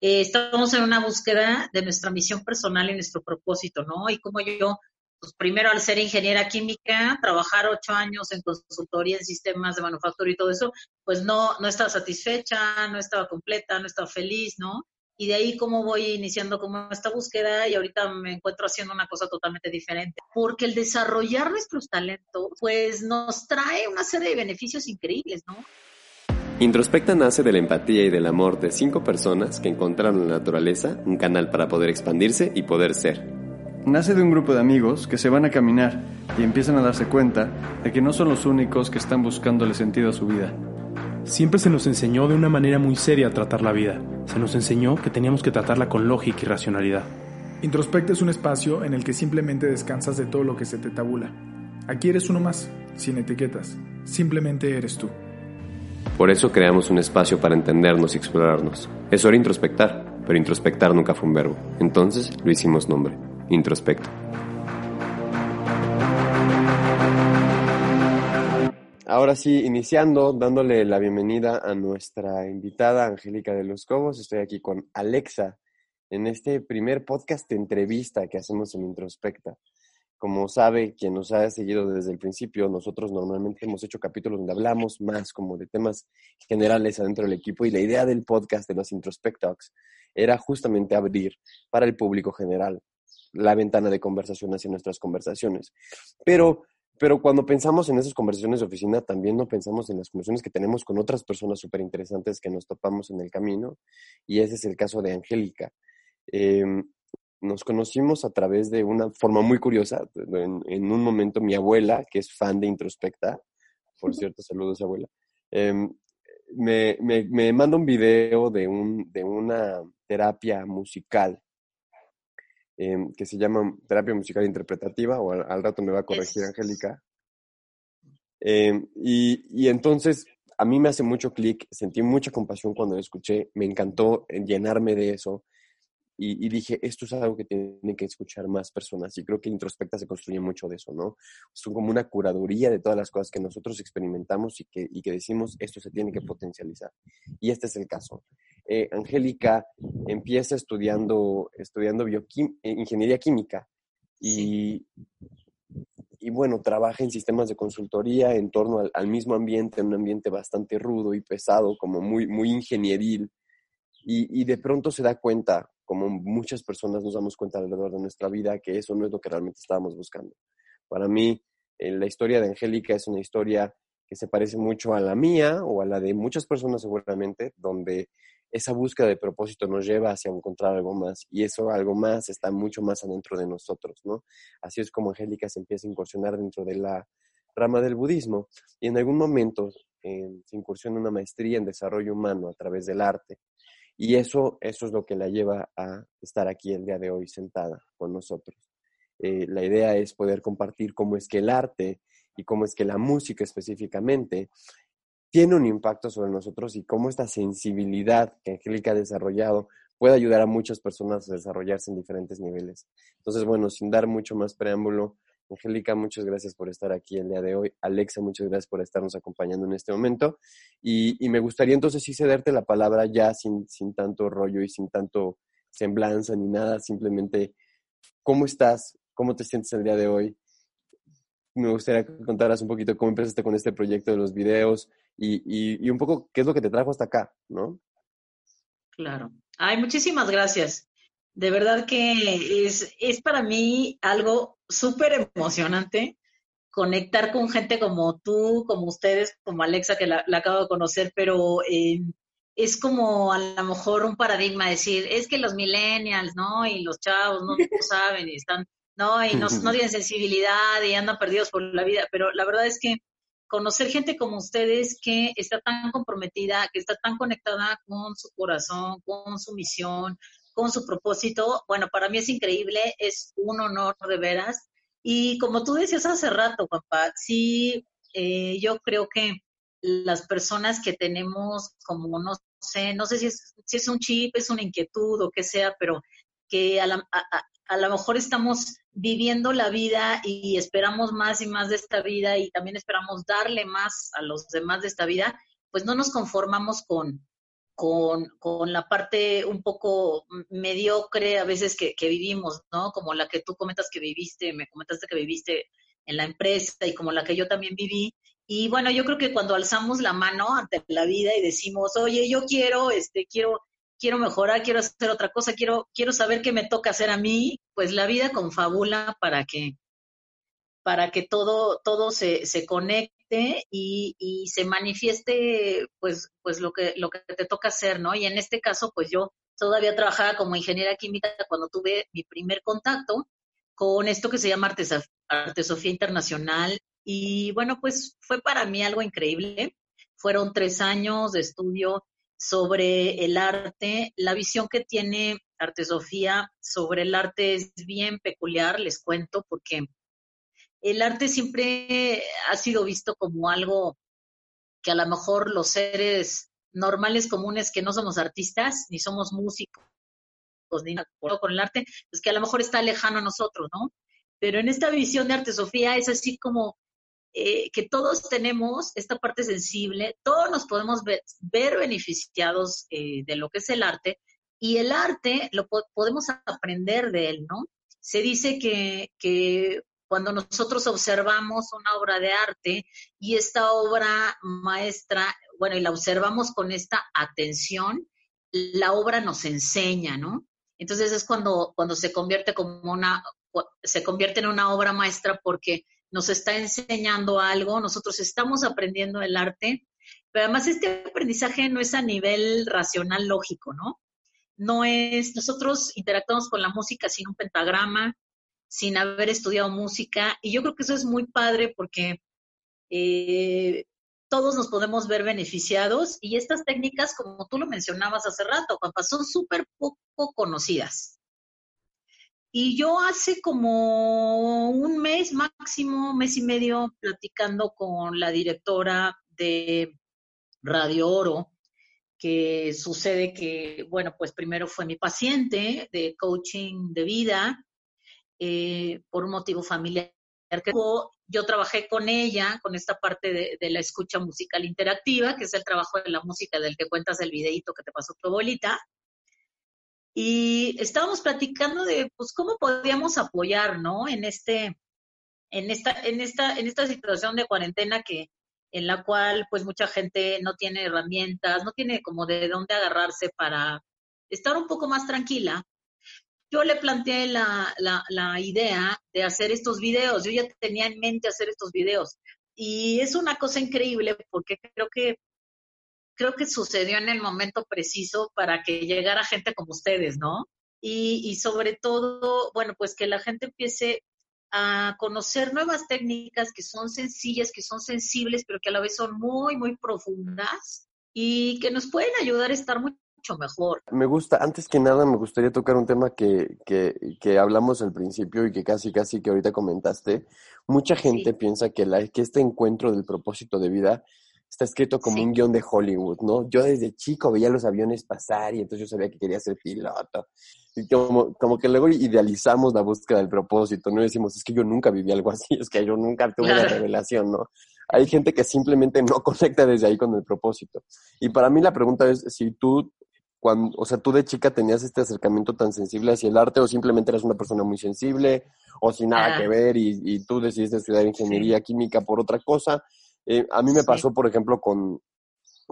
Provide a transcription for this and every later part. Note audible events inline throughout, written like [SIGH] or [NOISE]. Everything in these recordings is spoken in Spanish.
eh, estamos en una búsqueda de nuestra misión personal y nuestro propósito, ¿no? Y como yo, pues primero al ser ingeniera química, trabajar ocho años en consultoría en sistemas de manufactura y todo eso, pues no, no estaba satisfecha, no estaba completa, no estaba feliz, ¿no? y de ahí cómo voy iniciando como esta búsqueda y ahorita me encuentro haciendo una cosa totalmente diferente. Porque el desarrollar nuestros talentos, pues nos trae una serie de beneficios increíbles, ¿no? Introspecta nace de la empatía y del amor de cinco personas que encontraron en la naturaleza un canal para poder expandirse y poder ser. Nace de un grupo de amigos que se van a caminar y empiezan a darse cuenta de que no son los únicos que están buscándole sentido a su vida Siempre se nos enseñó de una manera muy seria a tratar la vida. Se nos enseñó que teníamos que tratarla con lógica y racionalidad. Introspecta es un espacio en el que simplemente descansas de todo lo que se te tabula. Aquí eres uno más, sin etiquetas. Simplemente eres tú. Por eso creamos un espacio para entendernos y explorarnos. Es hora introspectar, pero introspectar nunca fue un verbo. Entonces lo hicimos nombre. Introspecto. Ahora sí, iniciando, dándole la bienvenida a nuestra invitada Angélica de los Cobos. Estoy aquí con Alexa en este primer podcast de entrevista que hacemos en Introspecta. Como sabe quien nos ha seguido desde el principio, nosotros normalmente hemos hecho capítulos donde hablamos más como de temas generales adentro del equipo y la idea del podcast de los Introspectalks era justamente abrir para el público general la ventana de conversación hacia nuestras conversaciones. Pero pero cuando pensamos en esas conversaciones de oficina, también no pensamos en las conversaciones que tenemos con otras personas súper interesantes que nos topamos en el camino. Y ese es el caso de Angélica. Em, nos conocimos a través de una forma muy curiosa. En, un momento mi abuela, que es fan de Introspecta, por cierto, saludos abuela, em, me, me, me, manda un video de, un, de una terapia musical Em, que se llama terapia musical interpretativa, o al, rato me va a corregir Angélica. Em, y, y, entonces a mí me hace mucho clic, sentí mucha compasión cuando lo escuché, me encantó llenarme de eso y, dije, esto es algo que tienen que escuchar más personas y creo que Introspecta se construye mucho de eso, ¿no? Es como una curaduría de todas las cosas que nosotros experimentamos y que, y que decimos, esto se tiene que potencializar. Y este es el caso. Eh, Angélica empieza estudiando, estudiando eh, ingeniería química y, y bueno, trabaja en sistemas de consultoría en torno al, al, mismo ambiente, un ambiente bastante rudo y pesado, como muy, muy ingenieril. Y, y, de pronto se da cuenta como muchas personas nos damos cuenta alrededor de nuestra vida que eso no es lo que realmente estábamos buscando. Para mí, eh, la historia de Angélica es una historia que se parece mucho a la mía o a la de muchas personas seguramente, donde esa búsqueda de propósito nos lleva hacia encontrar algo más y eso algo más está mucho más adentro de nosotros, ¿no? Así es como Angélica se empieza a incursionar dentro de la rama del budismo y en algún momento eh, se incursiona una maestría en desarrollo humano a través del arte y eso, eso es lo que la lleva a estar aquí el día de hoy sentada con nosotros. Eh, la idea es poder compartir cómo es que el arte y cómo es que la música específicamente tiene un impacto sobre nosotros y cómo esta sensibilidad que Angélica ha desarrollado puede ayudar a muchas personas a desarrollarse en diferentes niveles. Entonces, bueno, sin dar mucho más preámbulo, Angélica, muchas gracias por estar aquí el día de hoy. Alexa, muchas gracias por estarnos acompañando en este momento. Y, me gustaría entonces sí cederte la palabra ya sin, sin tanto rollo y sin tanto semblanza ni nada, simplemente cómo estás, cómo te sientes el día de hoy. Me gustaría que contaras un poquito cómo empezaste con este proyecto de los videos y, y un poco qué es lo que te trajo hasta acá, ¿no? Claro. Ay, muchísimas gracias. De verdad que es, es para mí algo súper emocionante conectar con gente como tú, como ustedes, como Alexa, que la, acabo de conocer, pero eh, es como a lo mejor un paradigma decir, es que los millennials, ¿no? Y los chavos no, saben y están, ¿no? Y no, no tienen sensibilidad y andan perdidos por la vida, pero la verdad es que conocer gente como ustedes que está tan comprometida, que está tan conectada con su corazón, con su misión, con su propósito, bueno, para mí es increíble, es un honor de veras. Y como tú decías hace rato, papá, sí, eh, yo creo que las personas que tenemos como, no sé, no sé si es, si es un chip, es una inquietud o qué sea, pero que a, a lo mejor estamos viviendo la vida y esperamos más y más de esta vida y también esperamos darle más a los demás de esta vida, pues no nos conformamos con, con, con, la parte un poco mediocre a veces que, vivimos, ¿no? Como la que tú comentas que viviste, me comentaste que viviste en la empresa y como la que yo también viví. Y bueno, yo creo que cuando alzamos la mano ante la vida y decimos, oye, yo quiero, este, quiero, quiero mejorar, quiero hacer otra cosa, quiero, quiero saber qué me toca hacer a mí, pues la vida confabula para que, para que todo, todo se, se conecte y, se manifieste pues, pues lo, que, lo que te toca hacer, ¿no? Y en este caso, pues yo todavía trabajaba como ingeniera química cuando tuve mi primer contacto con esto que se llama Artesofía Internacional. Y bueno, pues fue para mí algo increíble. Fueron tres años de estudio sobre el arte. La visión que tiene Artesofía sobre el arte es bien peculiar, les cuento, porque el arte siempre ha sido visto como algo que a lo mejor los seres normales comunes que no somos artistas, ni somos músicos, ni nada con el arte, pues que a lo mejor está lejano a nosotros, ¿no? Pero en esta visión de arte, Sofía, es así como eh, que todos tenemos esta parte sensible, todos nos podemos ver, beneficiados eh, de lo que es el arte, y el arte lo podemos aprender de él, ¿no? Se dice que cuando nosotros observamos una obra de arte y esta obra maestra, bueno, y la observamos con esta atención, la obra nos enseña, ¿no? Entonces es cuando, cuando se convierte como una, se convierte en una obra maestra porque nos está enseñando algo, nosotros estamos aprendiendo el arte, pero además este aprendizaje no es a nivel racional lógico, ¿no? No es, nosotros interactuamos con la música sin un pentagrama, sin haber estudiado música. Y yo creo que eso es muy padre porque eh, todos nos podemos ver beneficiados y estas técnicas, como tú lo mencionabas hace rato, papá, son súper poco conocidas. Y yo hace como un mes máximo, mes y medio, platicando con la directora de Radio Oro, que sucede que, bueno, pues primero fue mi paciente de coaching de vida, eh, por un motivo familiar. Yo trabajé con ella, con esta parte de, la escucha musical interactiva, que es el trabajo de la música del que cuentas el videíto que te pasó tu abuelita. Y estábamos platicando de pues cómo podíamos apoyar, ¿no? En este, en esta, en esta, en esta situación de cuarentena que, en la cual pues mucha gente no tiene herramientas, no tiene como de dónde agarrarse para estar un poco más tranquila yo le planteé la, la, idea de hacer estos videos. Yo ya tenía en mente hacer estos videos. Y es una cosa increíble porque creo que creo que sucedió en el momento preciso para que llegara gente como ustedes, ¿no? Y, y sobre todo, bueno, pues que la gente empiece a conocer nuevas técnicas que son sencillas, que son sensibles, pero que a la vez son muy, muy profundas y que nos pueden ayudar a estar muy mejor. Me gusta, antes que nada me gustaría tocar un tema que, que, que hablamos al principio y que casi, casi que ahorita comentaste. Mucha gente piensa que, la, que este encuentro del propósito de vida está escrito como un guion de Hollywood, ¿no? Yo desde chico veía los aviones pasar y entonces yo sabía que quería ser piloto. Y como, como que luego idealizamos la búsqueda del propósito, ¿no? decimos, es que yo nunca viví algo así, es que yo nunca tuve la revelación, ¿no? Hay gente que simplemente no [LAUGHS] conecta desde ahí con el propósito. Y para mí la pregunta es si tú cuando, o sea, tú de chica tenías este acercamiento tan sensible hacia el arte o simplemente eras una persona muy sensible o sin nada que ver y, tú decidiste estudiar ingeniería química por otra cosa. Eh, a mí me pasó, por ejemplo, con,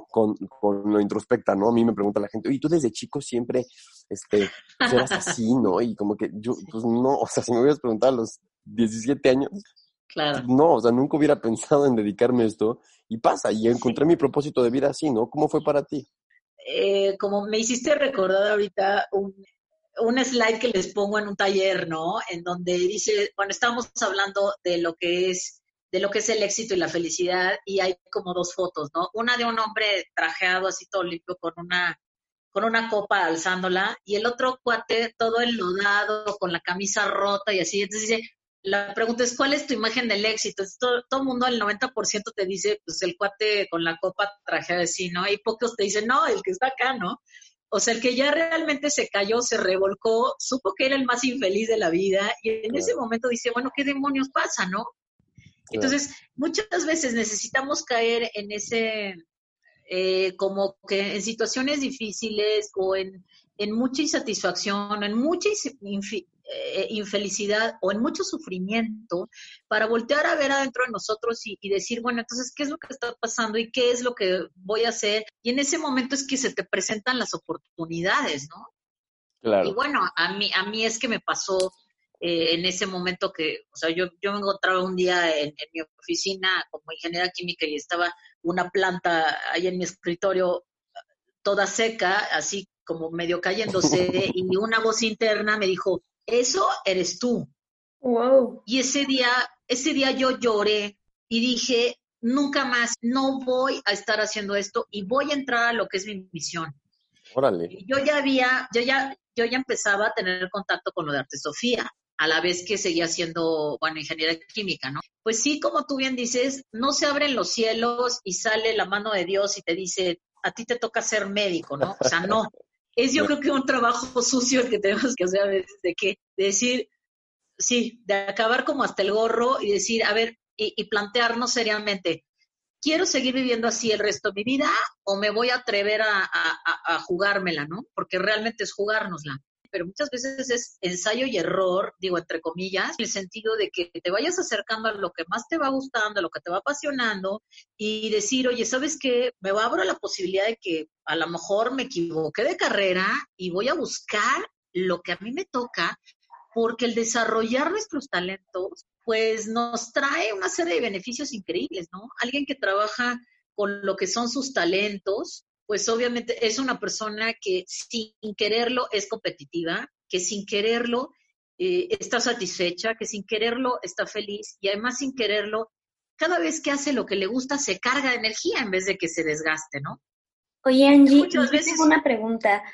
con, con, lo introspecta, ¿no? A mí me pregunta la gente, y tú desde chico siempre, este, pues, eras [LAUGHS] así, ¿no? Y como que yo, pues no, o sea, si me hubieras preguntado a los 17 años, claro. no, o sea, nunca hubiera [LAUGHS] pensado en dedicarme a esto y pasa, y encontré mi propósito de vida así, ¿no? ¿Cómo fue para ti? Eh, como me hiciste recordar ahorita un, un slide que les pongo en un taller, ¿no? En donde dice, bueno, estamos hablando de lo que es de lo que es el éxito y la felicidad y hay como dos fotos, ¿no? Una de un hombre trajeado así todo limpio con una con una copa alzándola y el otro cuate todo enlodado con la camisa rota y así. Entonces dice, la pregunta es, ¿cuál es tu imagen del éxito? todo, todo el mundo, el 90% te dice, pues el cuate con la copa trajeada así, ¿no? Y pocos te dicen, no, el que está acá, ¿no? O sea, el que ya realmente se cayó, se revolcó, supo que era el más infeliz de la vida y en ese momento dice, bueno, ¿qué demonios pasa, no? Entonces, muchas veces necesitamos caer en ese, eh, como que en situaciones difíciles o en, en mucha insatisfacción, en mucha eh, infelicidad o en mucho sufrimiento, para voltear a ver adentro de nosotros y, decir, bueno, entonces, ¿qué es lo que está pasando y qué es lo que voy a hacer? Y en ese momento es que se te presentan las oportunidades, ¿no? Claro. Y bueno, a mí, a mí es que me pasó eh, en ese momento que, o sea, yo, yo me encontraba un día en, mi oficina como ingeniera química y estaba una planta ahí en mi escritorio toda seca, así como medio cayéndose, [LAUGHS] y una voz interna me dijo, eso eres tú. Wow. Y ese día, ese día yo lloré y dije, nunca más, no voy a estar haciendo esto y voy a entrar a lo que es mi misión. Órale. Yo ya había, yo ya, yo ya empezaba a tener contacto con lo de Arte Sofía, a la vez que seguía siendo, bueno, ingeniería química, ¿no? Pues sí, como tú bien dices, no se abren los cielos y sale la mano de Dios y te dice, a ti te toca ser médico, ¿no? O sea, no [LAUGHS] es yo creo que un trabajo sucio el que tenemos que hacer a veces, de que decir, sí, de acabar como hasta el gorro y decir, a ver, y, plantearnos seriamente, ¿quiero seguir viviendo así el resto de mi vida o me voy a atrever a, a jugármela, ¿no? Porque realmente es jugárnosla pero muchas veces es ensayo y error, digo entre comillas, en el sentido de que te vayas acercando a lo que más te va gustando, a lo que te va apasionando y decir, oye, ¿sabes qué? Me abro la posibilidad de que a lo mejor me equivoqué de carrera y voy a buscar lo que a mí me toca, porque el desarrollar nuestros talentos, pues nos trae una serie de beneficios increíbles, ¿no? Alguien que trabaja con lo que son sus talentos, pues obviamente es una persona que sin quererlo es competitiva, que sin quererlo eh, está satisfecha, que sin quererlo está feliz y además sin quererlo, cada vez que hace lo que le gusta se carga de energía en vez de que se desgaste, ¿no? Oye, Angie, Muchas veces... tengo una pregunta.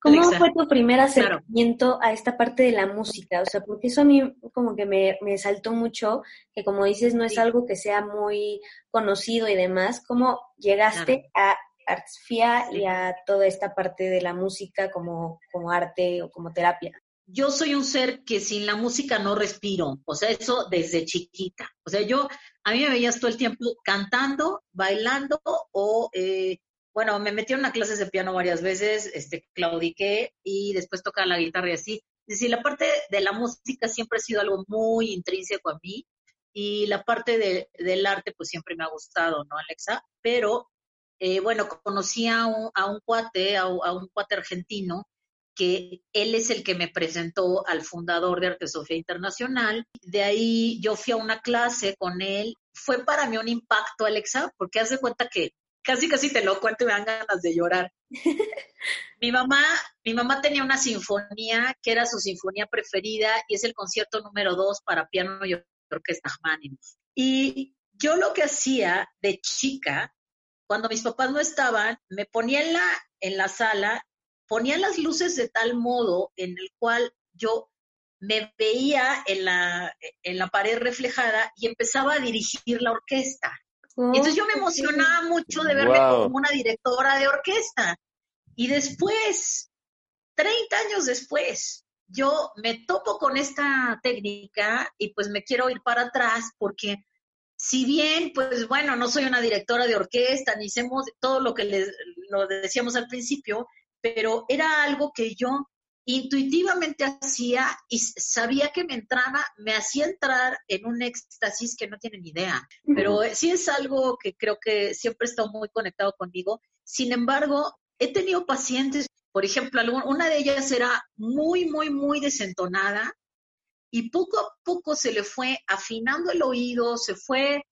¿Cómo fue tu primer acercamiento a esta parte de la música? O sea, porque eso a mí como que me, me saltó mucho, que como dices, no es algo que sea muy conocido y demás. ¿Cómo llegaste a artesfía y a toda esta parte de la música como, como arte o como terapia? Yo soy un ser que sin la música no respiro, o sea, eso desde chiquita. O sea, yo, a mí me veías todo el tiempo cantando, bailando o, eh, bueno, me metí en una clases de piano varias veces, este, claudiqué y después tocaba la guitarra y así. Es decir, la parte de la música siempre ha sido algo muy intrínseco a mí y la parte de, del arte pues siempre me ha gustado, ¿no, Alexa? Pero eh, bueno, conocí a un, a un cuate, a, un cuate argentino, que él es el que me presentó al fundador de Artesofía Internacional. De ahí yo fui a una clase con él. Fue para mí un impacto, Alexa, porque haz de cuenta que casi casi te lo cuento y me dan ganas de llorar. [LAUGHS] mi mamá, mi mamá tenía una sinfonía que era su sinfonía preferida y es el concierto número dos para piano y orquesta Rachmaninoff. Y yo lo que hacía de chica cuando mis papás no estaban, me ponía en la, en la sala, ponía las luces de tal modo en el cual yo me veía en la, en la pared reflejada y empezaba a dirigir la orquesta. Entonces yo me oh, emocionaba mucho de verme como una directora de orquesta. Y después, 30 años después, yo me topo con esta técnica y pues me quiero ir para atrás porque si bien, pues bueno, no soy una directora de orquesta, ni hacemos todo lo que les, lo decíamos al principio, pero era algo que yo intuitivamente hacía y sabía que me entraba, me hacía entrar en un éxtasis que no tienen idea. Pero sí es algo que creo que siempre está muy conectado conmigo. Sin embargo, he tenido pacientes, por ejemplo, una de ellas era muy, muy, muy desentonada, y poco a poco se le fue afinando el oído, se fue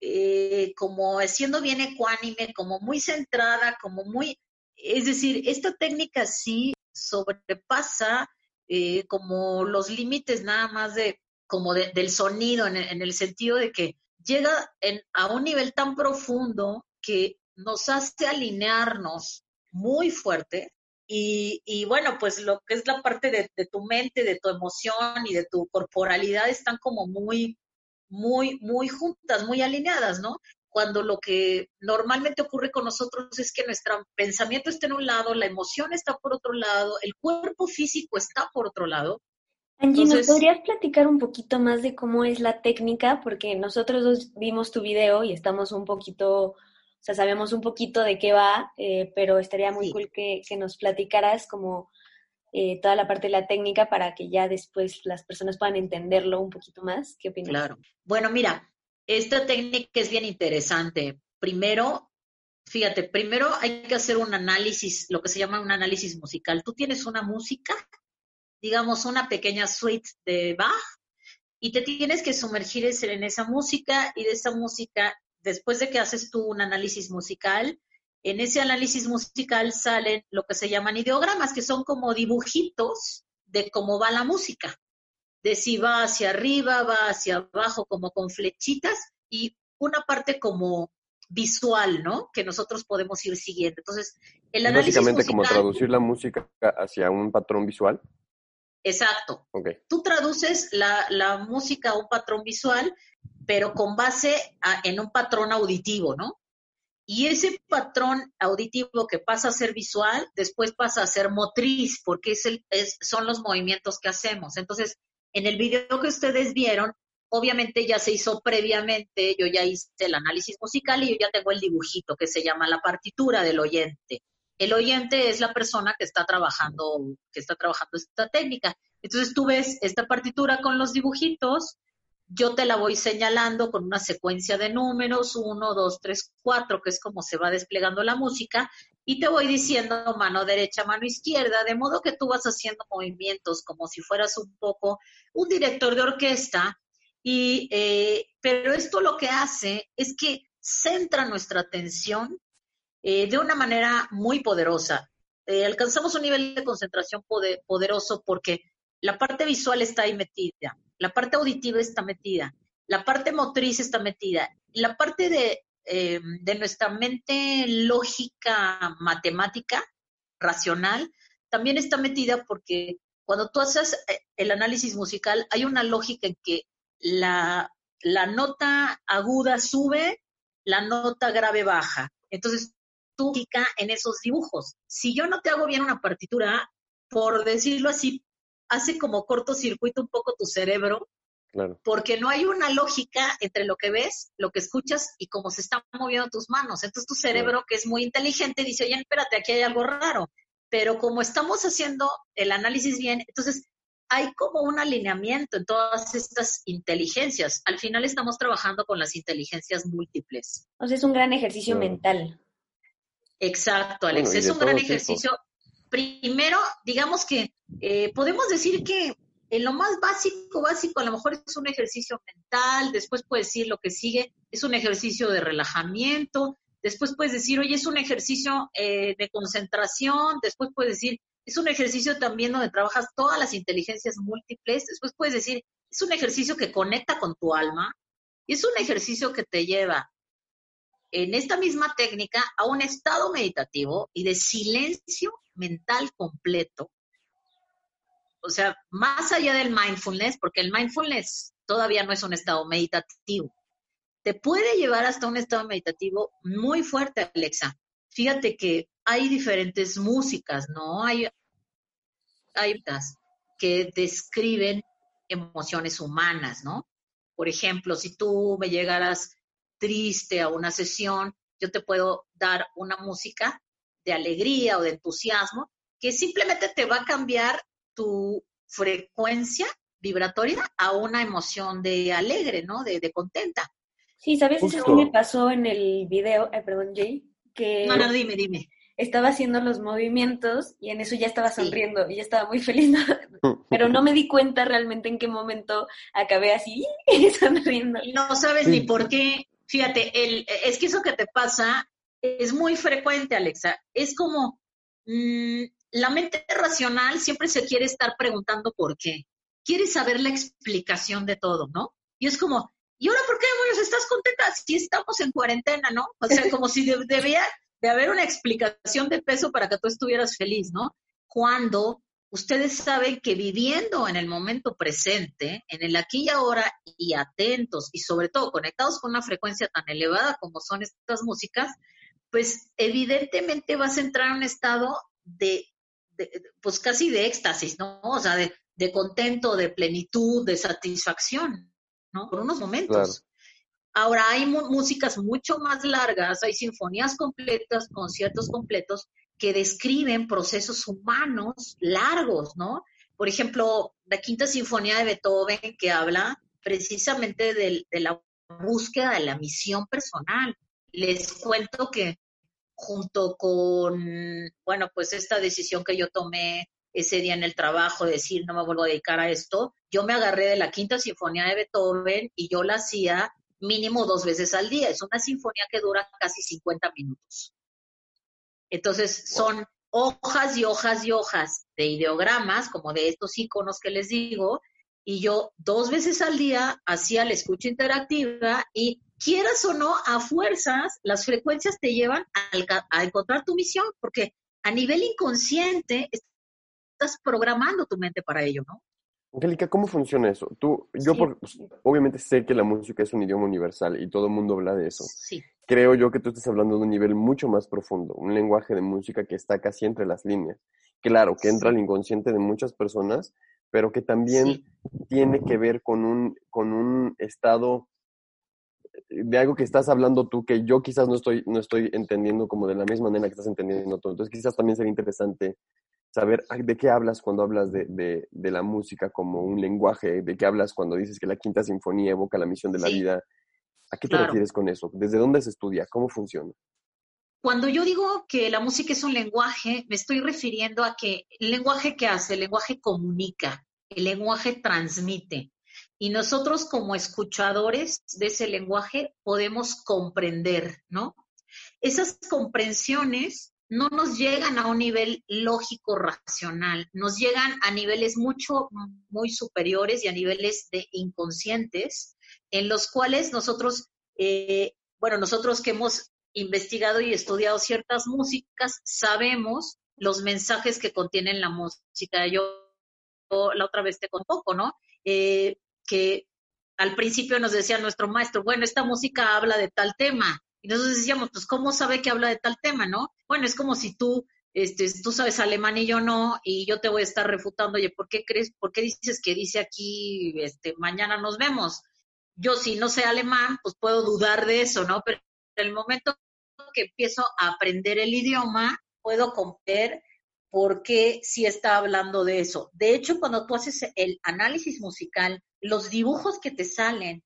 eh, como haciendo bien ecuánime, como muy centrada, como muy, es decir, esta técnica sí sobrepasa eh, como los límites nada más de como del sonido en, en, el sentido de que llega en, a un nivel tan profundo que nos hace alinearnos muy fuerte y, bueno, pues lo que es la parte de, tu mente, de tu emoción y de tu corporalidad están como muy, muy, muy juntas, muy alineadas, ¿no? Cuando lo que normalmente ocurre con nosotros es que nuestro pensamiento está en un lado, la emoción está por otro lado, el cuerpo físico está por otro lado. Angie, ¿nos podrías platicar un poquito más de cómo es la técnica? Porque nosotros dos vimos tu video y estamos un poquito sea, sabemos un poquito de qué va, eh, pero estaría muy cool que, nos platicaras como eh, toda la parte de la técnica para que ya después las personas puedan entenderlo un poquito más. ¿Qué opinas? Claro. Bueno, mira, esta técnica es bien interesante. Primero, fíjate, primero hay que hacer un análisis, lo que se llama un análisis musical. Tú tienes una música, digamos una pequeña suite de Bach, y te tienes que sumergir en esa música y de esa música, después de que haces tú un análisis musical, en ese análisis musical salen lo que se llaman ideogramas, que son como dibujitos de cómo va la música, de si va hacia arriba, va hacia abajo, como con flechitas, y una parte como visual, ¿no? Que nosotros podemos ir siguiendo. Entonces, el análisis Básicamente como traducir la música hacia un patrón visual. Exacto. Tú traduces la, música a un patrón visual, pero con base en un patrón auditivo, ¿no? Y ese patrón auditivo que pasa a ser visual, después pasa a ser motriz, porque es el, es, son los movimientos que hacemos. Entonces, en el video que ustedes vieron, obviamente ya se hizo previamente, yo ya hice el análisis musical y yo ya tengo el dibujito que se llama la partitura del oyente. El oyente es la persona que está trabajando, que está trabajando esta técnica. Entonces tú ves esta partitura con los dibujitos, yo te la voy señalando con una secuencia de números, uno, dos, tres, cuatro, que es como se va desplegando la música, y te voy diciendo mano derecha, mano izquierda, de modo que tú vas haciendo movimientos como si fueras un poco un director de orquesta, y, eh, pero esto lo que hace es que centra nuestra atención eh, de una manera muy poderosa. Eh, alcanzamos un nivel de concentración poderoso porque la parte visual está ahí metida, la parte auditiva está metida, la parte motriz está metida, la parte de, de nuestra mente lógica, matemática, racional, también está metida porque cuando tú haces el análisis musical, hay una lógica en que la, nota aguda sube, la nota grave baja. Entonces, tú en esos dibujos. Si yo no te hago bien una partitura, por decirlo así, hace como cortocircuito un poco tu cerebro, porque no hay una lógica entre lo que ves, lo que escuchas y cómo se están moviendo tus manos. Entonces tu cerebro, que es muy inteligente, dice, oye, espérate, aquí hay algo raro. Pero como estamos haciendo el análisis bien, entonces hay como un alineamiento en todas estas inteligencias. Al final estamos trabajando con las inteligencias múltiples. O sea, es un gran ejercicio mental. Exacto, Alex, es un gran ejercicio. Primero, digamos que eh, podemos decir que en lo más básico, básico, a lo mejor es un ejercicio mental, después puedes decir lo que sigue, es un ejercicio de relajamiento, después puedes decir, oye, es un ejercicio eh, de concentración, después puedes decir, es un ejercicio también donde trabajas todas las inteligencias múltiples. Después puedes decir, es un ejercicio que conecta con tu alma y es un ejercicio que te lleva en esta misma técnica a un estado meditativo y de silencio mental completo. O sea, más allá del mindfulness, porque el mindfulness todavía no es un estado meditativo. Te puede llevar hasta un estado meditativo muy fuerte, Alexa. Fíjate que hay diferentes músicas, ¿no? Hay, hay que describen emociones humanas, ¿no? Por ejemplo, si tú me llegaras triste a una sesión, yo te puedo dar una música de alegría o de entusiasmo que simplemente te va a cambiar tu frecuencia vibratoria a una emoción de alegre, ¿no? De, contenta. Sí, ¿sabes? Eso me pasó en el video, eh, perdón, Jay, que... No, no, dime, dime estaba haciendo los movimientos y en eso ya estaba sonriendo y ya estaba muy feliz, [LAUGHS] pero no me di cuenta realmente en qué momento acabé así [LAUGHS] sonriendo. No sabes ni por qué. Fíjate, el, es que eso que te pasa es muy frecuente, Alexa. Es como mm, la mente racional siempre se quiere estar preguntando por qué. Quiere saber la explicación de todo, ¿no? Y es como, ¿y ahora por qué demonios estás contenta si estamos en cuarentena, no? O sea, como si debía, de haber una explicación de peso para que tú estuvieras feliz, ¿no? Cuando ustedes saben que viviendo en el momento presente, en el aquí y ahora, y atentos, y sobre todo conectados con una frecuencia tan elevada como son estas músicas, pues evidentemente vas a entrar en un estado de, pues casi de éxtasis, ¿no? O sea, de, de, contento, de plenitud, de satisfacción, ¿no? Por unos momentos. Ahora hay músicas mucho más largas, hay sinfonías completas, conciertos completos que describen procesos humanos largos, ¿no? Por ejemplo, la Quinta Sinfonía de Beethoven que habla precisamente de, de la búsqueda de la misión personal. Les cuento que junto con, bueno, pues esta decisión que yo tomé ese día en el trabajo, de decir, no me vuelvo a dedicar a esto, yo me agarré de la quinta sinfonía de Beethoven y yo la hacía mínimo dos veces al día. Es una sinfonía que dura casi 50 minutos. Entonces, son hojas y hojas y hojas de ideogramas, como de estos iconos que les digo, y yo dos veces al día hacía la escucha interactiva y quieras o no, a fuerzas, las frecuencias te llevan a, encontrar tu misión, porque a nivel inconsciente estás programando tu mente para ello, ¿no? Angélica, ¿cómo funciona eso? Tú, yo pues, obviamente sé que la música es un idioma universal y todo el mundo habla de eso. Sí. Creo yo que tú estás hablando de un nivel mucho más profundo, un lenguaje de música que está casi entre las líneas. Claro, que entra al inconsciente de muchas personas, pero que también tiene que ver con un, con un estado de algo que estás hablando tú que yo quizás no estoy, no estoy entendiendo como de la misma manera que estás entendiendo tú. Entonces quizás también sería interesante saber de qué hablas cuando hablas de, de, la música como un lenguaje, de qué hablas cuando dices que la quinta sinfonía evoca la misión de la vida. ¿A qué te refieres con eso? ¿Desde dónde se estudia? ¿Cómo funciona? Cuando yo digo que la música es un lenguaje, me estoy refiriendo a que el lenguaje que hace, el lenguaje comunica, el lenguaje transmite. Y nosotros como escuchadores de ese lenguaje podemos comprender, ¿no? Esas comprensiones no nos llegan a un nivel lógico racional, nos llegan a niveles mucho, muy superiores y a niveles de inconscientes, en los cuales nosotros, eh, bueno, nosotros que hemos investigado y estudiado ciertas músicas, sabemos los mensajes que contienen la música. Yo la otra vez te conté, ¿no? Eh, que al principio nos decía nuestro maestro, bueno, esta música habla de tal tema. Y nosotros decíamos, pues, ¿cómo sabe que habla de tal tema, no? Bueno, es como si tú, este, tú sabes alemán y yo no, y yo te voy a estar refutando, oye, ¿por qué crees, por qué dices que dice aquí, este, mañana nos vemos? Yo, si no sé alemán, pues puedo dudar de eso, ¿no? Pero en el momento que empiezo a aprender el idioma, puedo comprender por qué sí está hablando de eso. De hecho, cuando tú haces el análisis musical, los dibujos que te salen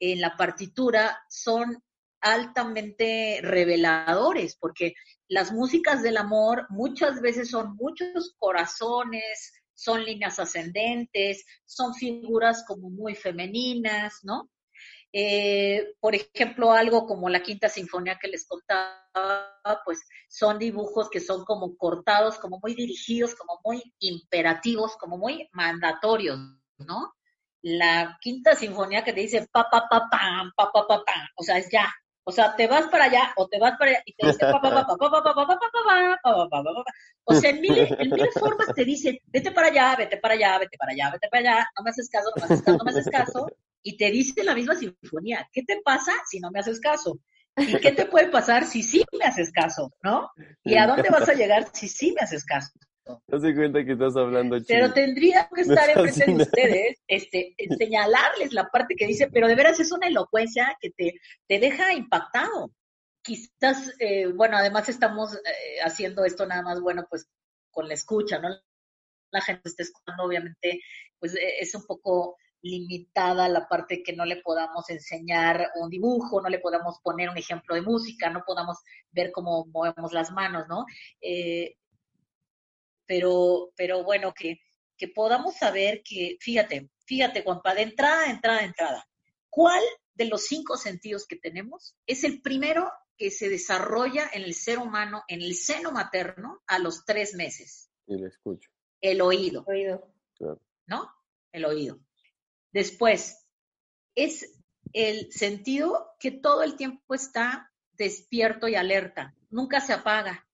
en la partitura son altamente reveladores, porque las músicas del amor muchas veces son muchos corazones, son líneas ascendentes, son figuras como muy femeninas, ¿no? Eh, por ejemplo, algo como la quinta sinfonía que les contaba, pues son dibujos que son como cortados, como muy dirigidos, como muy imperativos, como muy mandatorios, ¿no? La quinta sinfonía que te dice pa pa pa pam, pa pa pa pam, o sea, es ya. O sea, te vas para allá o te vas para allá y te dice pa pa pa pa pa pa pa pa pa pa pa O sea, en mil, en mil formas te dice, vete para allá, vete para allá, vete para allá, vete para allá, no me haces caso, no me haces caso, no me haces caso y te dice la misma sinfonía, ¿qué te pasa si no me haces caso? ¿Y qué te puede pasar si sí me haces caso? ¿No? ¿Y a dónde vas a llegar si sí me haces caso? No se cuenta que estás hablando chino. Pero tendría que estar enfrente de ustedes, este, señalarles la parte que dice, pero de veras es una elocuencia que te, te deja impactado. Quizás, eh, bueno, además estamos eh, haciendo esto nada más, bueno, pues con la escucha, ¿no? La gente está escuchando, obviamente, pues eh, es un poco limitada la parte que no le podamos enseñar un dibujo, no le podamos poner un ejemplo de música, no podamos ver cómo movemos las manos, ¿no? Eh, pero, pero bueno, que, que podamos saber que, fíjate, fíjate, Juanpa, de entrada, de entrada, de entrada, ¿cuál de los cinco sentidos que tenemos es el primero que se desarrolla en el ser humano, en el seno materno, a los tres meses? Y le escucho. El oído. oído. ¿No? El oído. Después, es el sentido que todo el tiempo está despierto y alerta, nunca se apaga.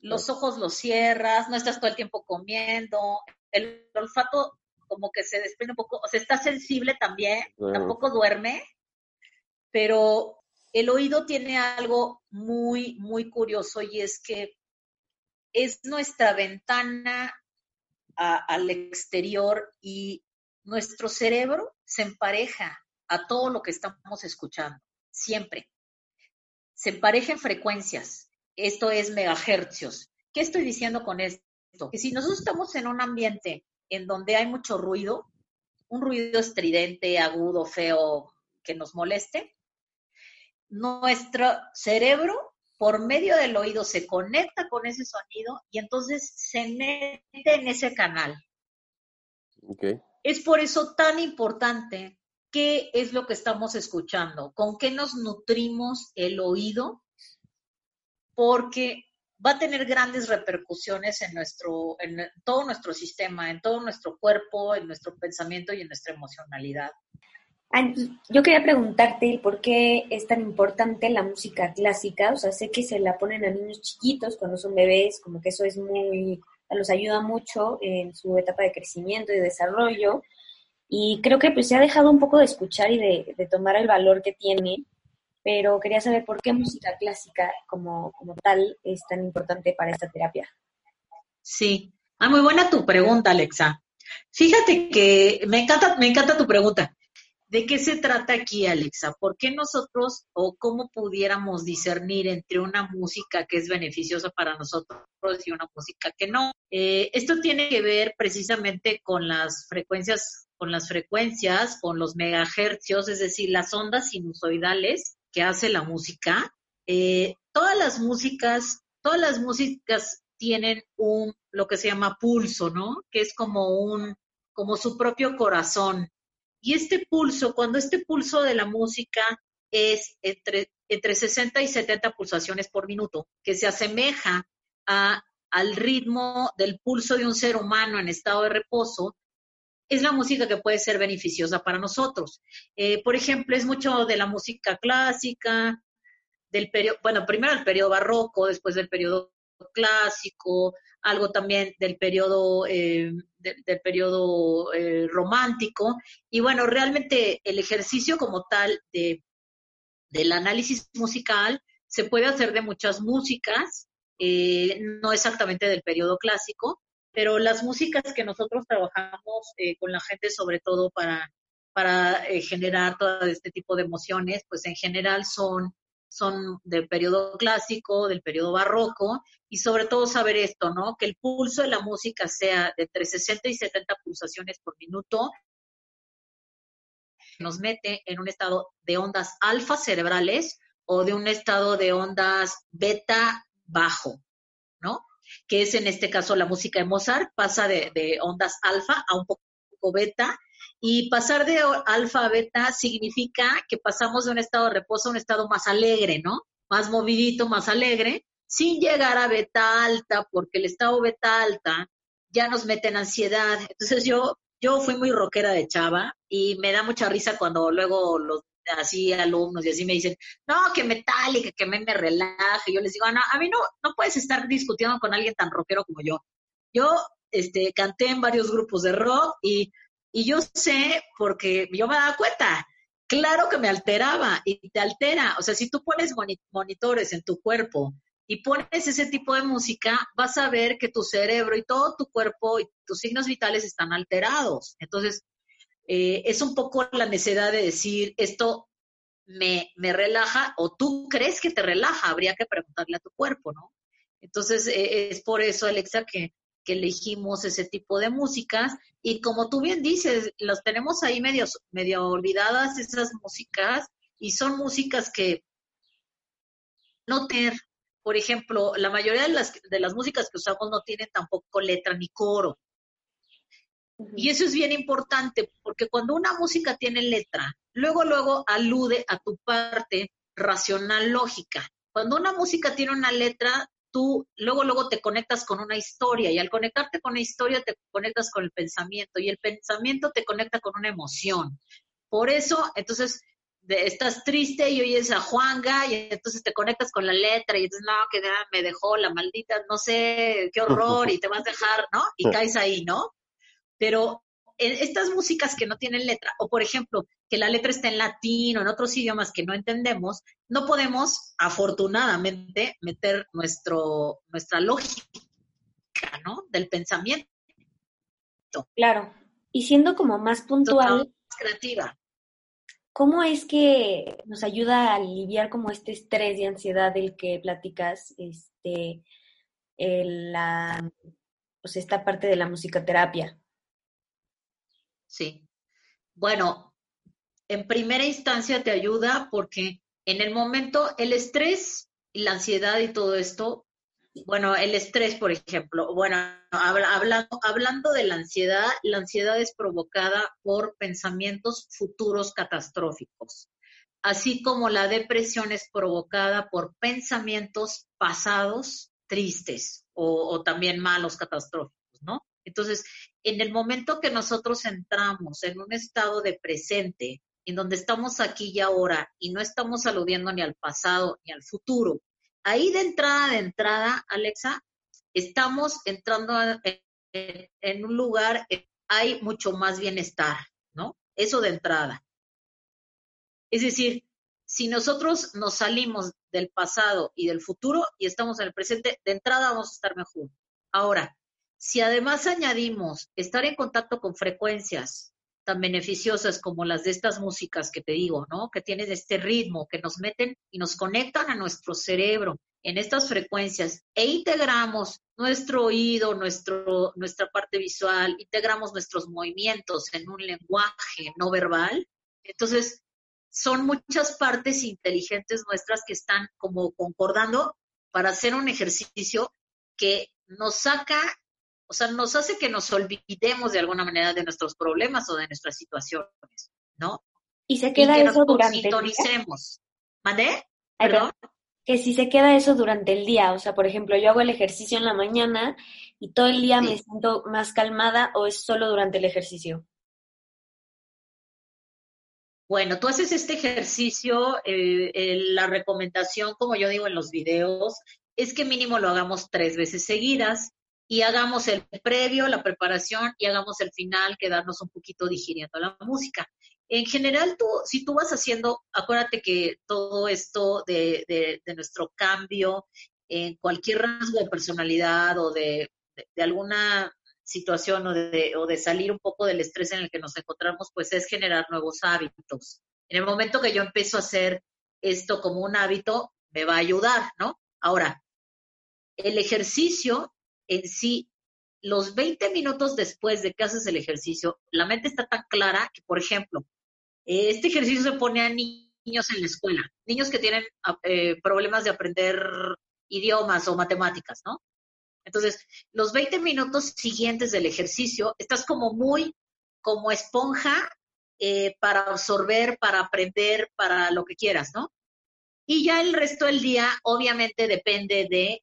Los ojos los cierras, no estás todo el tiempo comiendo, el olfato como que se desprende un poco, o sea, está sensible también, tampoco duerme, pero el oído tiene algo muy, muy curioso y es que es nuestra ventana al exterior y nuestro cerebro se empareja a todo lo que estamos escuchando. siempre. Se emparejen frecuencias. Esto es megahercios. ¿Qué estoy diciendo con esto? Que si nosotros estamos en un ambiente en donde hay mucho ruido, un ruido estridente, agudo, feo, que nos moleste, nuestro cerebro por medio del oído se conecta con ese sonido y entonces se mete en ese canal. Es por eso tan importante qué es lo que estamos escuchando, con qué nos nutrimos el oído, porque va a tener grandes repercusiones en nuestro, en todo nuestro sistema, en todo nuestro cuerpo, en nuestro pensamiento y en nuestra emocionalidad. Yo quería preguntarte por qué es tan importante la música clásica. O sea, sé que se la ponen a niños chiquitos cuando son bebés, como que eso es muy, los ayuda mucho en su etapa de crecimiento y desarrollo. Y creo que pues se ha dejado un poco de escuchar y de, tomar el valor que tiene, pero quería saber por qué música clásica como, como tal es tan importante para esta terapia. Sí, ah, muy buena tu pregunta, Alexa. Fíjate que me encanta, me encanta tu pregunta. ¿De qué se trata aquí, Alexa? ¿Por qué nosotros o cómo pudiéramos discernir entre una música que es beneficiosa para nosotros y una música que no? Eh, esto tiene que ver precisamente con las frecuencias, con las frecuencias, con los megahercios, es decir, las ondas sinusoidales que hace la música. Eh, todas las músicas, todas las músicas tienen un lo que se llama pulso, ¿no? Que es como un como su propio corazón. Y este pulso, cuando este pulso de la música es entre, entre 60 y 70 pulsaciones por minuto, que se asemeja a, al ritmo del pulso de un ser humano en estado de reposo, es la música que puede ser beneficiosa para nosotros. Eh, por ejemplo, es mucho de la música clásica, del periodo, bueno, primero el periodo barroco, después del periodo clásico, algo también del periodo, eh, del periodo eh, romántico. Y bueno, realmente el ejercicio como tal de, del análisis musical se puede hacer de muchas músicas, eh, no exactamente del periodo clásico, pero las músicas que nosotros trabajamos con la gente, sobre todo para, para generar todo este tipo de emociones, pues en general son son del periodo clásico, del periodo barroco, y sobre todo saber esto, ¿no? Que el pulso de la música sea de entre 60 y 70 pulsaciones por minuto, nos mete en un estado de ondas alfa cerebrales o de un estado de ondas beta bajo, ¿no? Que es en este caso la música de Mozart, pasa de, de ondas alfa a un poco beta y pasar de alfa a beta significa que pasamos de un estado de reposo a un estado más alegre, ¿no? Más movidito, más alegre, sin llegar a beta alta, porque el estado beta alta ya nos mete en ansiedad. Entonces yo, yo fui muy rockera de chava y me da mucha risa cuando luego los así alumnos y así me dicen, no, que metálica, que me, me relaje. Yo les digo, no, a mí no, no puedes estar discutiendo con alguien tan rockero como yo. Yo este, canté en varios grupos de rock y y yo sé, porque yo me daba cuenta, claro que me alteraba y te altera. O sea, si tú pones monitores en tu cuerpo y pones ese tipo de música, vas a ver que tu cerebro y todo tu cuerpo y tus signos vitales están alterados. Entonces, eh, es un poco la necesidad de decir, esto me, me, relaja o tú crees que te relaja, habría que preguntarle a tu cuerpo, ¿no? Entonces, eh, es por eso, Alexa, que que elegimos ese tipo de músicas y como tú bien dices, las tenemos ahí medio, medio olvidadas esas músicas y son músicas que no tener, por ejemplo, la mayoría de las, de las músicas que usamos no tienen tampoco letra ni coro. Y eso es bien importante porque cuando una música tiene letra, luego, luego alude a tu parte racional lógica. Cuando una música tiene una letra, tú luego, luego te conectas con una historia y al conectarte con una historia te conectas con el pensamiento y el pensamiento te conecta con una emoción. Por eso, entonces, estás triste y oyes a Juanga y entonces te conectas con la letra y dices, no, que me dejó la maldita, no sé, qué horror y te vas a dejar, ¿no? Y caes ahí, ¿no? Pero estas músicas que no tienen letra, o por ejemplo, que la letra está en latín o en otros idiomas que no entendemos, no podemos, afortunadamente, meter nuestro, nuestra lógica, ¿no? Del pensamiento. Claro. Y siendo como más puntual. creativa. ¿cómo es que nos ayuda a aliviar como este estrés y ansiedad del que platicas, este, la, pues esta parte de la musicoterapia? Sí. Bueno, en primera instancia te ayuda porque en el momento el estrés y la ansiedad y todo esto, bueno, el estrés, por ejemplo, bueno, hablando, hablando de la ansiedad, la ansiedad es provocada por pensamientos futuros catastróficos, así como la depresión es provocada por pensamientos pasados tristes o, o también malos catastróficos, ¿no? Entonces, en el momento que nosotros entramos en un estado de presente, en donde estamos aquí y ahora y no estamos aludiendo ni al pasado ni al futuro, ahí de entrada, de entrada, Alexa, estamos entrando en, un lugar, hay mucho más bienestar, ¿no? Eso de entrada. Es decir, si nosotros nos salimos del pasado y del futuro y estamos en el presente, de entrada vamos a estar mejor. Ahora, si además añadimos estar en contacto con frecuencias tan beneficiosas como las de estas músicas que te digo, ¿no? Que tienen este ritmo, que nos meten y nos conectan a nuestro cerebro en estas frecuencias e integramos nuestro oído, nuestro, nuestra parte visual, integramos nuestros movimientos en un lenguaje no verbal, entonces son muchas partes inteligentes nuestras que están como concordando para hacer un ejercicio que nos saca o sea, nos hace que nos olvidemos de alguna manera de nuestros problemas o de nuestras situaciones, ¿no? Y se queda eso durante el día. ¿Mandé? ¿Perdón? Que si se queda eso durante el día, o sea, por ejemplo, yo hago el ejercicio en la mañana y todo el día me siento más calmada o es solo durante el ejercicio. Bueno, tú haces este ejercicio, eh, la recomendación, como yo digo en los videos, es que mínimo lo hagamos tres veces seguidas y hagamos el previo, la preparación y hagamos el final, quedarnos un poquito digiriendo la música. En general, tú, si tú vas haciendo, acuérdate que todo esto de, de, nuestro cambio en cualquier rasgo de personalidad o de, de, alguna situación o de, o de salir un poco del estrés en el que nos encontramos, pues es generar nuevos hábitos. En el momento que yo empiezo a hacer esto como un hábito, me va a ayudar, ¿no? Ahora, el ejercicio en sí, los 20 minutos después de que haces el ejercicio, la mente está tan clara que, por ejemplo, este ejercicio se pone a niños en la escuela, niños que tienen eh, problemas de aprender idiomas o matemáticas, ¿no? Entonces, los 20 minutos siguientes del ejercicio, estás como muy como esponja eh, para absorber, para aprender, para lo que quieras, ¿no? Y ya el resto del día, obviamente, depende de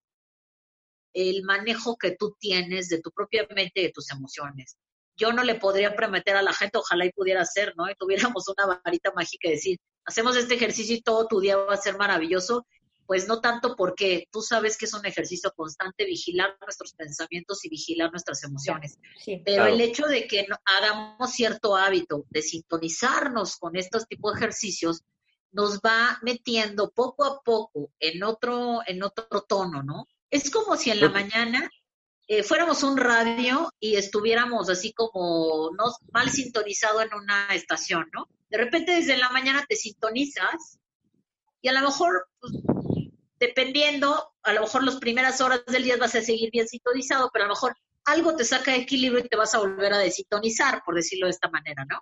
el manejo que tú tienes de tu propia mente y de tus emociones. Yo no le podría prometer a la gente, ojalá y pudiera hacer, ¿no? Y tuviéramos [LAUGHS] una varita mágica y decir, hacemos este ejercicio y todo tu día va a ser maravilloso. Pues no tanto porque tú sabes que es un ejercicio constante vigilar nuestros pensamientos y vigilar nuestras emociones. Pero el hecho de que hagamos cierto hábito de sintonizarnos con estos tipos de ejercicios nos va metiendo poco a poco en otro, en otro tono, ¿no? Es como si en la mañana eh, fuéramos un radio y estuviéramos así como no, mal sintonizado en una estación, ¿no? De repente desde la mañana te sintonizas y a lo mejor, pues, dependiendo, a lo mejor las primeras horas del día vas a seguir bien sintonizado, pero a lo mejor algo te saca de equilibrio y te vas a volver a desintonizar, por decirlo de esta manera, ¿no?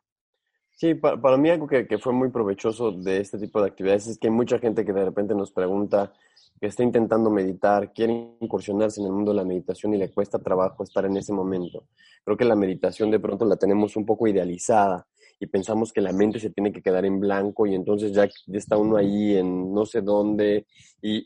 Sí, para, mí algo que, que, fue muy provechoso de este tipo de actividades es que hay mucha gente que de repente nos pregunta, que está intentando meditar, quiere incursionarse en el mundo de la meditación y le cuesta trabajo estar en ese momento. Creo que la meditación de pronto la tenemos un poco idealizada y pensamos que la mente se tiene que quedar en blanco y entonces ya, está uno ahí en no sé dónde y,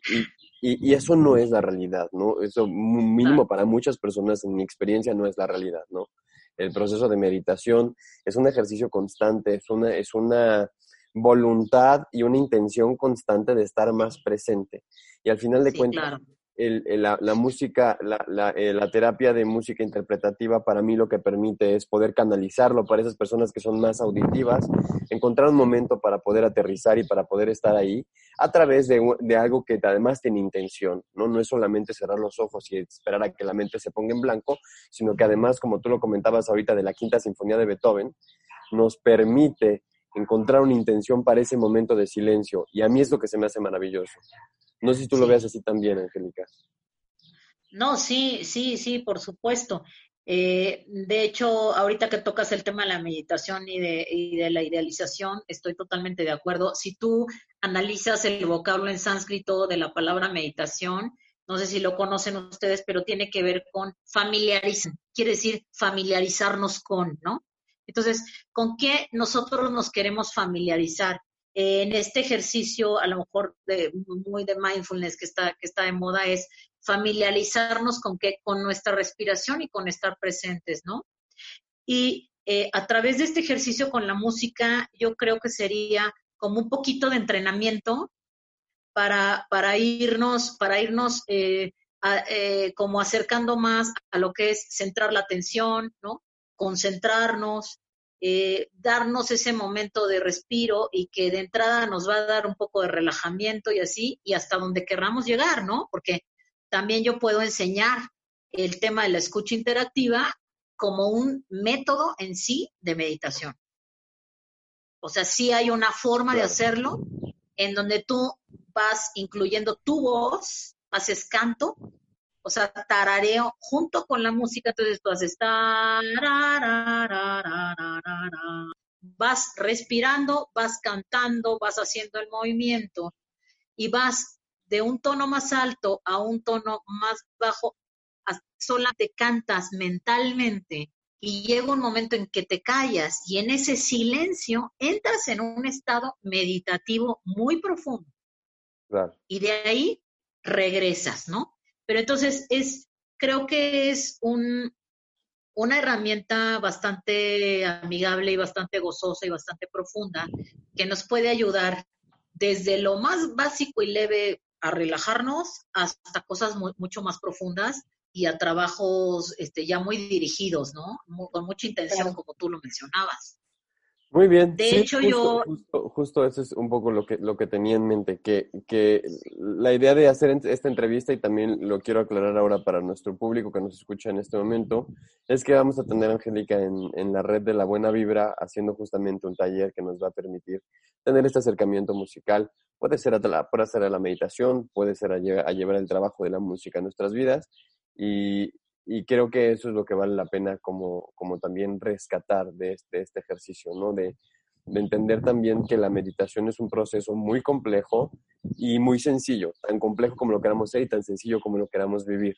y, y, eso no es la realidad, ¿no? Eso mínimo para muchas personas en mi experiencia no es la realidad, ¿no? El proceso de meditación es un ejercicio constante, es una, es una voluntad y una intención constante de estar más presente. Y al final de cuentas, la, música, eh, la, terapia de música interpretativa para mí lo que permite es poder canalizarlo para esas personas que son más auditivas, encontrar un momento para poder aterrizar y para poder estar ahí a través de, de algo que además tiene intención, ¿no? No es solamente cerrar los ojos y esperar a que la mente se ponga en blanco, sino que además, como tú lo comentabas ahorita de la Quinta Sinfonía de Beethoven, nos permite encontrar una intención para ese momento de silencio. Y a mí es lo que se me hace maravilloso. No sé si tú lo veas así también, Angélica. No, sí, sí, sí, por supuesto. Eh, de hecho, ahorita que tocas el tema de la meditación y de, y de, la idealización, estoy totalmente de acuerdo. Si tú analizas el vocablo en sánscrito de la palabra meditación, no sé si lo conocen ustedes, pero tiene que ver con familiarizar, quiere decir familiarizarnos con, ¿no? Entonces, ¿con qué nosotros nos queremos familiarizar? en este ejercicio, a lo mejor de, muy de mindfulness que está, que está de moda, es familiarizarnos con, qué, con nuestra respiración y con estar presentes, ¿no? Y eh, a través de este ejercicio con la música, yo creo que sería como un poquito de entrenamiento para, para irnos, para irnos eh, eh, como acercando más a lo que es centrar la atención, ¿no? Concentrarnos, eh, darnos ese momento de respiro y que de entrada nos va a dar un poco de relajamiento y así, y hasta donde querramos llegar, ¿no? Porque también yo puedo enseñar el tema de la escucha interactiva como un método en sí de meditación. O sea, sí hay una forma de hacerlo en donde tú vas incluyendo tu voz, haces canto, o sea, tarareo junto con la música, entonces tú haces vas respirando, vas cantando, vas haciendo el movimiento y vas de un tono más alto a un tono más bajo, solamente cantas mentalmente y llega un momento en que te callas y en ese silencio entras en un estado meditativo muy profundo. Y de ahí regresas, ¿no? Pero entonces es, creo que es un, una herramienta bastante amigable y bastante gozosa y bastante profunda que nos puede ayudar desde lo más básico y leve a relajarnos hasta cosas mucho más profundas y a trabajos este, ya muy dirigidos, ¿no? con mucha intención, como tú lo mencionabas. Muy bien. De hecho, yo... Justo, eso es un poco lo que, lo que tenía en mente, que, que la idea de hacer esta entrevista, y también lo quiero aclarar ahora para nuestro público que nos escucha en este momento, es que vamos a tener a Angélica en, en la red de La Buena Vibra haciendo justamente un taller que nos va a permitir tener este acercamiento musical. Puede ser a la, puede ser a la meditación, puede ser a, a llevar el trabajo de la música a nuestras vidas. Y, y creo que eso es lo que vale la pena como, como también rescatar de este, este ejercicio, ¿no? De, de, entender también que la meditación es un proceso muy complejo y muy sencillo, tan complejo como lo queramos ser y tan sencillo como lo queramos vivir.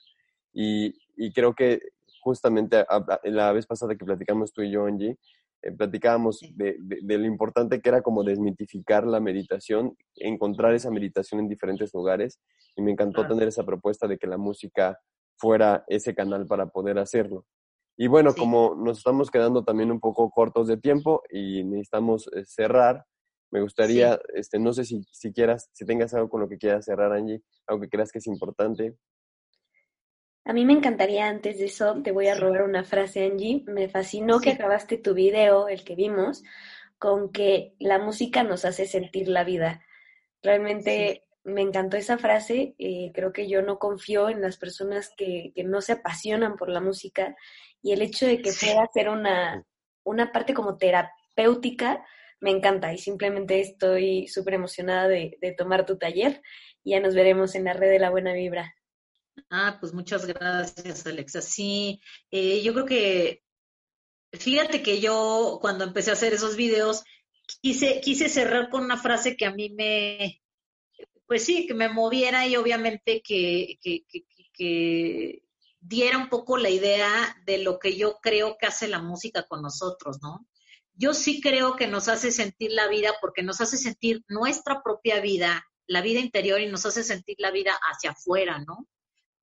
Y, y creo que justamente la vez pasada que platicamos tú y yo, Angie, eh, platicábamos de, de, lo importante que era como desmitificar la meditación, encontrar esa meditación en diferentes lugares y me encantó tener esa propuesta de que la música fuera ese canal para poder hacerlo. Y bueno, como nos estamos quedando también un poco cortos de tiempo y necesitamos eh, cerrar, me gustaría, este, no sé si, si quieras, si tengas algo con lo que quieras cerrar, Angie, algo que creas que es importante. A mí me encantaría, antes de eso, te voy a robar una frase, Angie. Me fascinó que acabaste tu video, el que vimos, con que la música nos hace sentir la vida. Realmente me encantó esa frase. Eh, creo que yo no confío en las personas que, que, no se apasionan por la música y el hecho de que pueda ser una, una parte como terapéutica me encanta y simplemente estoy súper emocionada de, de, tomar tu taller y ya nos veremos en la red de la buena vibra. Ah, pues muchas gracias, Alexa. Sí, eh, yo creo que, fíjate que yo cuando empecé a hacer esos videos, quise, quise cerrar con una frase que a mí me, pues sí, que me moviera y obviamente que, que, que, diera un poco la idea de lo que yo creo que hace la música con nosotros, ¿no? Yo sí creo que nos hace sentir la vida porque nos hace sentir nuestra propia vida, la vida interior y nos hace sentir la vida hacia afuera, ¿no?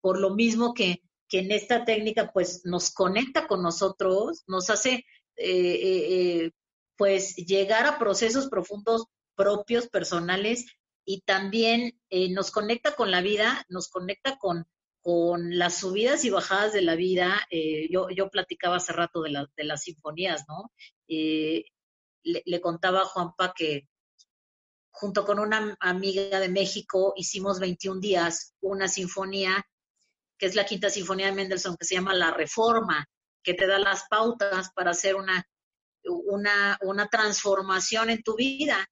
Por lo mismo que, que en esta técnica pues nos conecta con nosotros, nos hace eh, eh, eh pues llegar a procesos profundos propios, personales, y también eh, nos conecta con la vida, nos conecta con, con las subidas y bajadas de la vida. Eh, yo, yo platicaba hace rato de, la, de las sinfonías, ¿no? Eh, le, contaba a Juanpa que junto con una amiga de México hicimos 21 días una sinfonía, que es la quinta sinfonía de Mendelssohn, que se llama La Reforma, que te da las pautas para hacer una una, una transformación en tu vida.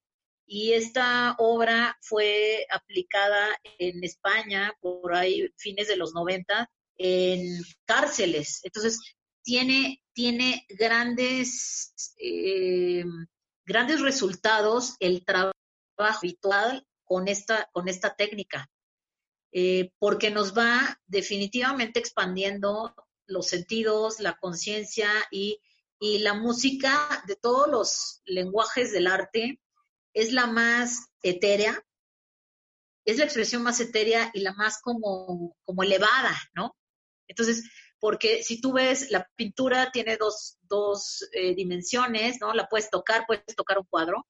Y esta obra fue aplicada en España por ahí fines de los 90 en cárceles. Entonces, tiene, tiene grandes, eh, grandes resultados el trabajo habitual con esta, con esta técnica, eh, porque nos va definitivamente expandiendo los sentidos, la conciencia y, y la música de todos los lenguajes del arte es la más etérea, es la expresión más etérea y la más como, como elevada, ¿no? Entonces, porque si tú ves, la pintura tiene dos, dos eh, dimensiones, ¿no? La puedes tocar, puedes tocar un cuadro.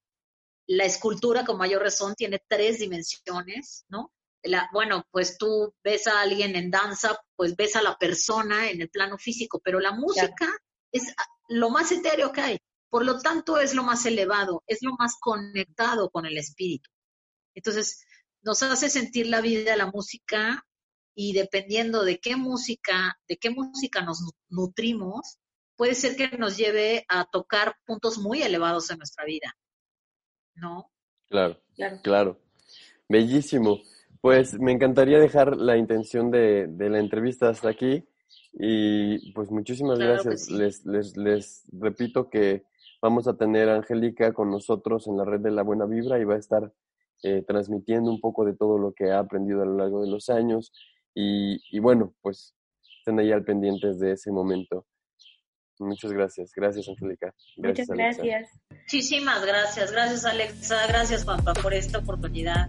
La escultura, con mayor razón, tiene tres dimensiones, ¿no? La, bueno, pues tú ves a alguien en danza, pues ves a la persona en el plano físico, pero la música es lo más etéreo que hay. Por lo tanto, es lo más elevado, es lo más conectado con el espíritu. Entonces, nos hace sentir la vida, la música, y dependiendo de qué música, de qué música nos nutrimos, puede ser que nos lleve a tocar puntos muy elevados en nuestra vida. ¿No? Claro, claro. claro. Bellísimo. Pues me encantaría dejar la intención de, de la entrevista hasta aquí y pues muchísimas gracias. Les, les, les repito que vamos a tener a Angélica con nosotros en la red de la buena vibra y va a estar eh, transmitiendo un poco de todo lo que ha aprendido a lo largo de los años. Y, y bueno, pues estén ahí al pendientes de ese momento. Muchas gracias. Gracias, Angélica. Muchas gracias. Muchísimas gracias. Gracias, Alexa. Gracias, Juanpa, por esta oportunidad.